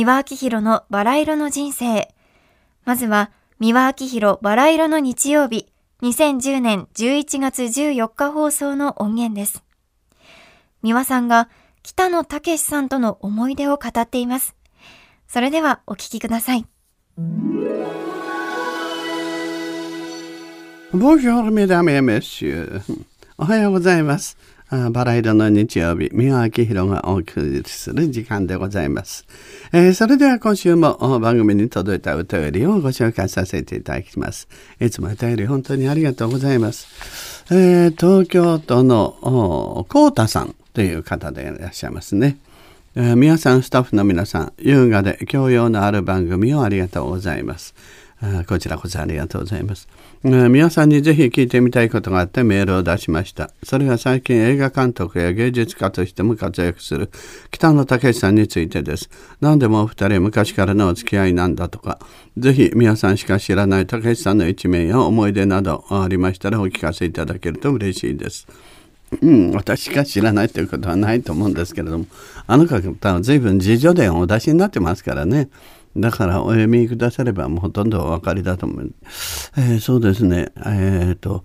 三輪明宏のバラ色の人生。まずは、三輪明宏バラ色の日曜日、2010年11月14日放送の音源です。三輪さんが北野武さんとの思い出を語っています。それではお聞きください。Bonjour, mesdames et messieurs. おはようございます。バラ色の日曜日、三輪明宏がお送りする時間でございます。えー、それでは今週も番組に届いたお便りをご紹介させていただきます。いつもお便り本当にありがとうございます。えー、東京都のコータさんという方でいらっしゃいますね。えー、皆さん、スタッフの皆さん、優雅で教養のある番組をありがとうございます。こちらこそありがとうございます。皆さんにぜひ聞いてみたいことがあってメールを出しました。それが最近映画監督や芸術家としても活躍する北野武さんについてです。何でもお二人昔からのお付き合いなんだとか、ぜひ皆さんしか知らない武さんの一面や思い出などありましたらお聞かせいただけると嬉しいです。うん、私しか知らないということはないと思うんですけれども、あの方は随分自助伝をお出しになってますからね。だからお読みくださればもうほとんどお分かりだと思う。えー、そうですね。えー、と、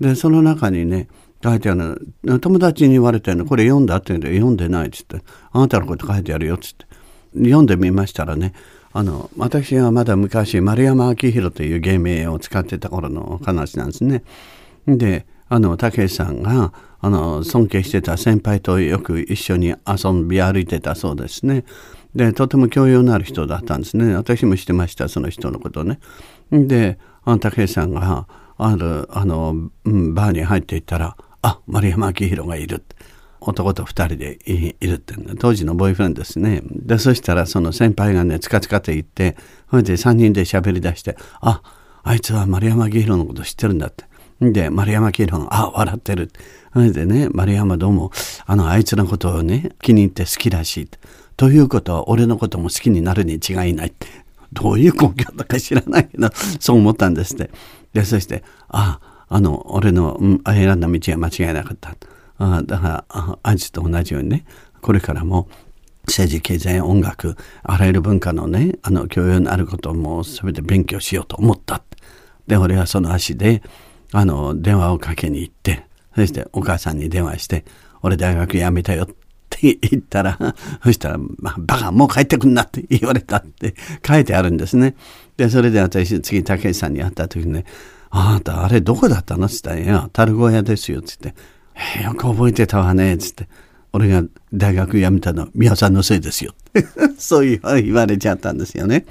で、その中にね、書いてある友達に言われてるの、これ読んだって言うんで、読んでないっつって、あなたのこと書いてあるよっつって。読んでみましたらね、あの、私がまだ昔、丸山明宏という芸名を使ってた頃の話なんですね。で、あの、武さんが、あの、尊敬してた先輩とよく一緒に遊び歩いてたそうですね。で、とても教養のある人だったんですね。私も知ってました、その人のことね。で、武井さんが、ある、あの、バーに入っていったら、あ、丸山明宏がいる。男と二人でいるって、当時のボーイフレンドですね。で、そしたらその先輩がね、つかつかと言って、それで三人で喋り出して、あ、あいつは丸山明宏のこと知ってるんだって。で、丸山明宏が、あ、笑ってる。それでね、丸山どうも、あの、あいつのことをね、気に入って好きらしい。ということは俺のことも好きになるに違いない。どういう根拠だか知らないけど、そう思ったんですって。で、そして、ああ、あの、俺の、うん、選んだ道は間違いなかった。あだからあ、あいつと同じようにね、これからも政治、経済、音楽、あらゆる文化のね、あの、教養のあることも全て勉強しようと思った。で、俺はその足で、あの、電話をかけに行って、そしてお母さんに電話して、俺大学辞めたよって言ったら、そしたら、まあ、バカ、もう帰ってくんなって言われたって書いてあるんですね。で、それで私、次、武さんに会った時にね、あなた、あれどこだったの？って言ったら、いや、樽小屋ですよ、つって。えー、よく覚えてたわね、つって。俺が大学辞めたの、宮さんのせいですよ。そういう言われちゃったんですよね。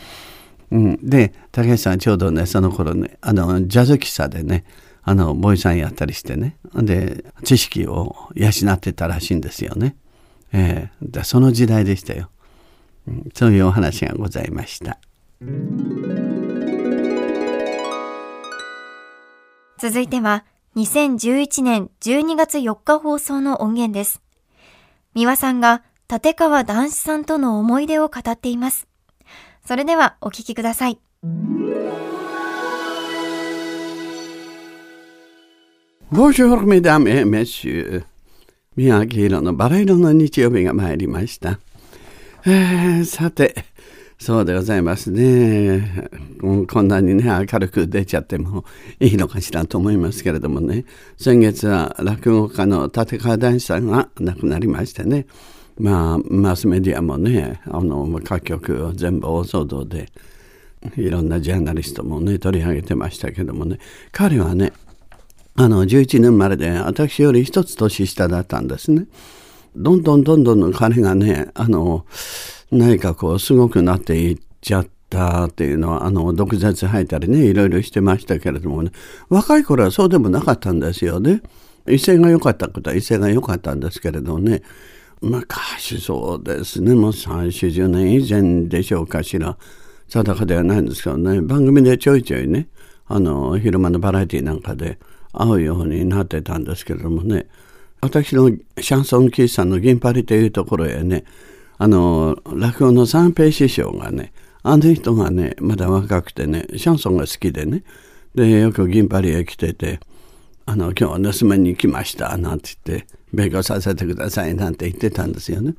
うん、で、武さんちょうどね、その頃ね、あの、ジャズ喫茶でね、あの、ボイさんやったりしてね。で、知識を養ってたらしいんですよね。えー、その時代でしたよ、うん、そういうお話がございました。続いては2011年12月4日放送の音源です。三輪さんが立川談志さんとの思い出を語っています。それではお聞きください。Bonjour, mesdames et messieurs. 宮城色のバラ色の日曜日が参りました。えー、さて、そうでございますね。こんなにね、明るく出ちゃってもいいのかしらと思いますけれどもね。先月は落語家の立川談志さんが亡くなりましてね。まあ、マスメディアもね、あの、各局を全部大騒動で、いろんなジャーナリストもね、取り上げてましたけどもね。彼はね、あの11年までで私より一つ年下だったんですね。どんどんどんどん彼がねあの何かこうすごくなっていっちゃったっていうのはあの毒舌吐いたりねいろいろしてましたけれどもね。若い頃はそうでもなかったんですよね。威勢が良かったことは威勢が良かったんですけれどね。昔そうですね。もう340年以前でしょうかしら。定かではないんですけどね。番組でちょいちょいねあの昼間のバラエティなんかで会うようになってたんですけれどもね私のシャンソン喫茶の銀パリというところへねあの落語の三平師匠がねあの人がねまだ若くてねシャンソンが好きでねでよく銀パリへ来てて「あの今日は盗みに来ました」なんて言って「勉強させてください」なんて言ってたんですよね。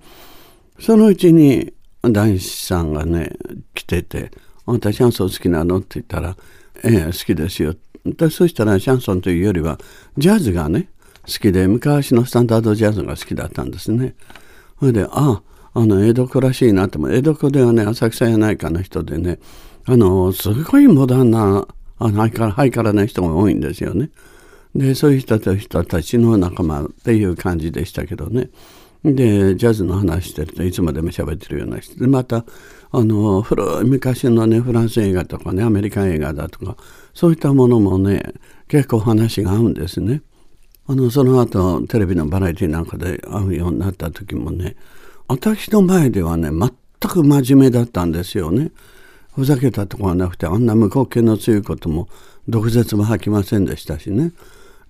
そのうちに男子さんがね来てて「あんたシャンソン好きなの?」って言ったら「ええ好きですよ」ってでそしたらシャンソンというよりはジャズがね好きで昔のスタンダードジャズが好きだったんですね。それでああの江戸っ子らしいなと思う江戸っ子ではね浅草やないかの人でねあのすごいモダンなあのハイカラハイカラな人が多いんですよね。でそういう人たちの仲間っていう感じでしたけどね。でジャズの話してるといつまでも喋ってるような人でまたあの古い昔のねフランス映画とかねアメリカ映画だとかそういったものもね結構話が合うんですね。あのその後テレビのバラエティなんかで会うようになった時もね私の前ではね全く真面目だったんですよね。ふざけたとこはなくてあんな無口径の強いことも毒舌も吐きませんでしたしね。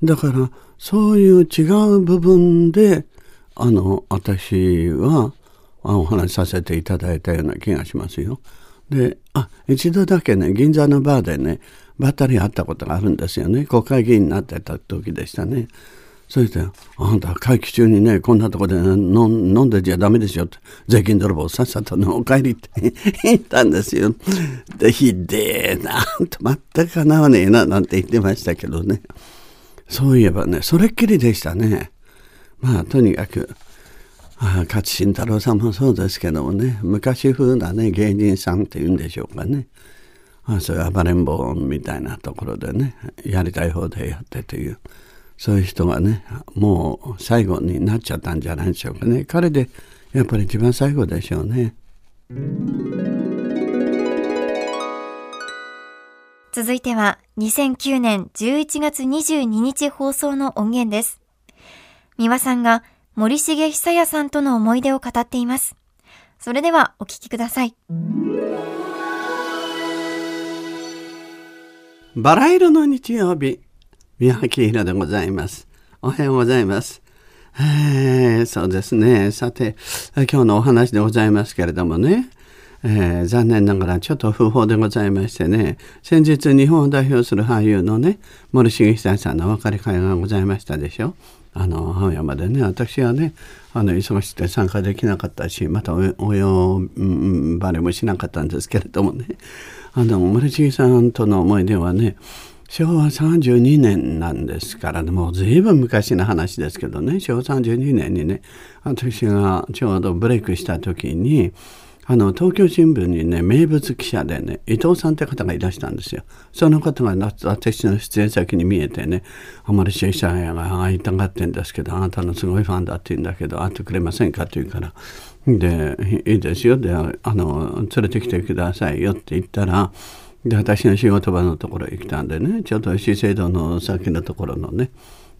だからそういう違う部分であの私はお話しさせていただいたような気がしますよ。であ一度だけね銀座のバーでねばったり会ったことがあるんですよね国会議員になってた時でしたね。それで「あんた会期中にねこんなとこで、飲んでちゃダメですよ」って「税金泥棒さっさとのお帰り」って 言ったんですよ。でひでえな全くかなわねえななんて言ってましたけどねそういえばねそれっきりでしたね。まあとにかく勝新太郎さんもそうですけどもね昔風なね芸人さんっていうんでしょうかねあそういう暴れん坊みたいなところでねやりたい方でやってというそういう人がねもう最後になっちゃったんじゃないでしょうかね彼でやっぱり一番最後でしょうね。続いては2009年11月22日放送の音源です。三輪さんが森重久彌さんとの思い出を語っています。それではお聞きください。バラ色の日曜日、宮脇宏でございます。おはようございます。えー、そうですね。さて、今日のお話でございますけれどもね、えー、残念ながらちょっと不法でございましてね、先日日本を代表する俳優のね、森重久さんのお別れ会がございましたでしょ。あの青山でね私はねあの忙しくて参加できなかったしまたお呼ばれもしなかったんですけれどもね。あの森重さんとの思い出はね昭和32年なんですからもう随分昔の話ですけどね。昭和32年にね私がちょうどブレイクした時にあの東京新聞にね名物記者でね伊藤さんって方がいらしたんですよ。その方が私の出演先に見えてね「あまり主者が会いたがってんですけどあなたのすごいファンだ」って言うんだけど会ってくれませんかって言うから「でいいですよ」であの「連れてきてくださいよ」って言ったらで私の仕事場のところへ来たんでねちょっと資生堂の先のところのね、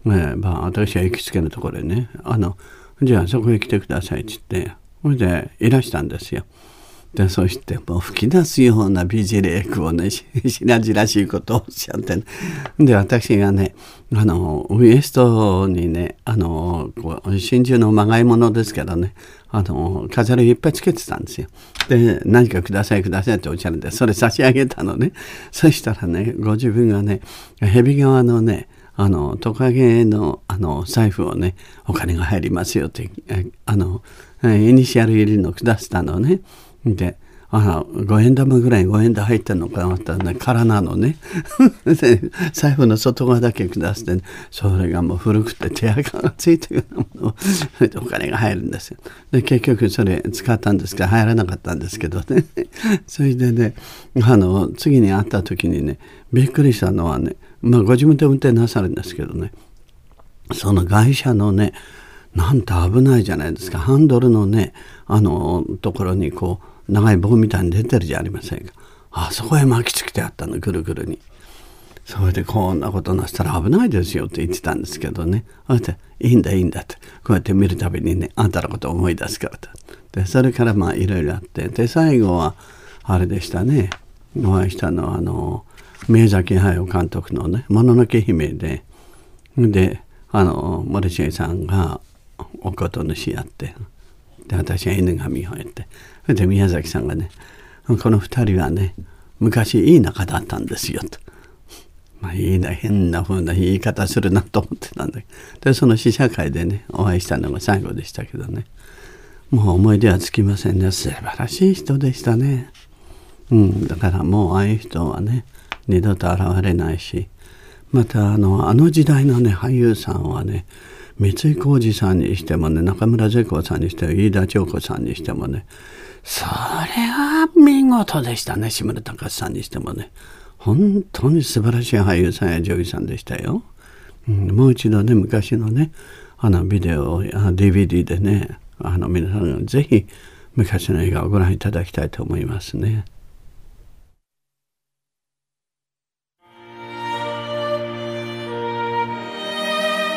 ねまあ、私は行きつけのところへねあのじゃあそこへ来てくださいって言って。それでいらしたんですよ。でそしてもう吹き出すような美辞麗句をね白々しいことをおっしゃって、ね、で私がねあのウエストにねあのこう真珠のまがいものですけどねあの飾りいっぱいつけてたんですよ。で何かくださいくださいっておっしゃるんでそれ差し上げたのねそしたらねご自分がね蛇側のねあのトカゲのあの財布をねお金が入りますよってあのイニシャル入りの下したのね。で、あ五円玉ぐらい五円玉入ってるのかなったらね、空なのね。財布の外側だけ下して、ね、それがもう古くて手垢がついてるようなものを、それでお金が入るんですよ。で、結局それ使ったんですけど、入らなかったんですけどね。それでね、あの、次に会った時にね、びっくりしたのはね、まあご自分で運転なさるんですけどね、その会社のね、なんて危ないじゃないですか。ハンドルのねあのところにこう長い棒みたいに出てるじゃありませんか。あそこへ巻きつけてあったのぐるぐるに。それでこんなことなしたら危ないですよって言ってたんですけどね。あていいんだいいんだって。こうやって見るたびにねあんたのこと思い出すからと。でそれからまあいろいろあって。で最後はあれでしたね。お会いしたのはあの宮崎駿監督のね「もののけ姫で」であの森重さんがおこと主やってで私は犬神をやってそれで宮崎さんがねこの2人はね昔いい仲だったんですよと。まあいいな変な風な言い方するなと思ってたんだけどでその試写会でねお会いしたのが最後でしたけどねもう思い出はつきませんね素晴らしい人でしたね。うん、だからもうああいう人はね二度と現れないしまたあのあの時代のね俳優さんはね三井浩二さんにしてもね中村世子さんにしても飯田長子さんにしてもねそれは見事でしたね志村隆さんにしてもね本当に素晴らしい俳優さんや女優さんでしたよ。うん、もう一度ね昔のねあのビデオ DVD でねあの皆さんぜひ昔の映画をご覧いただきたいと思いますね。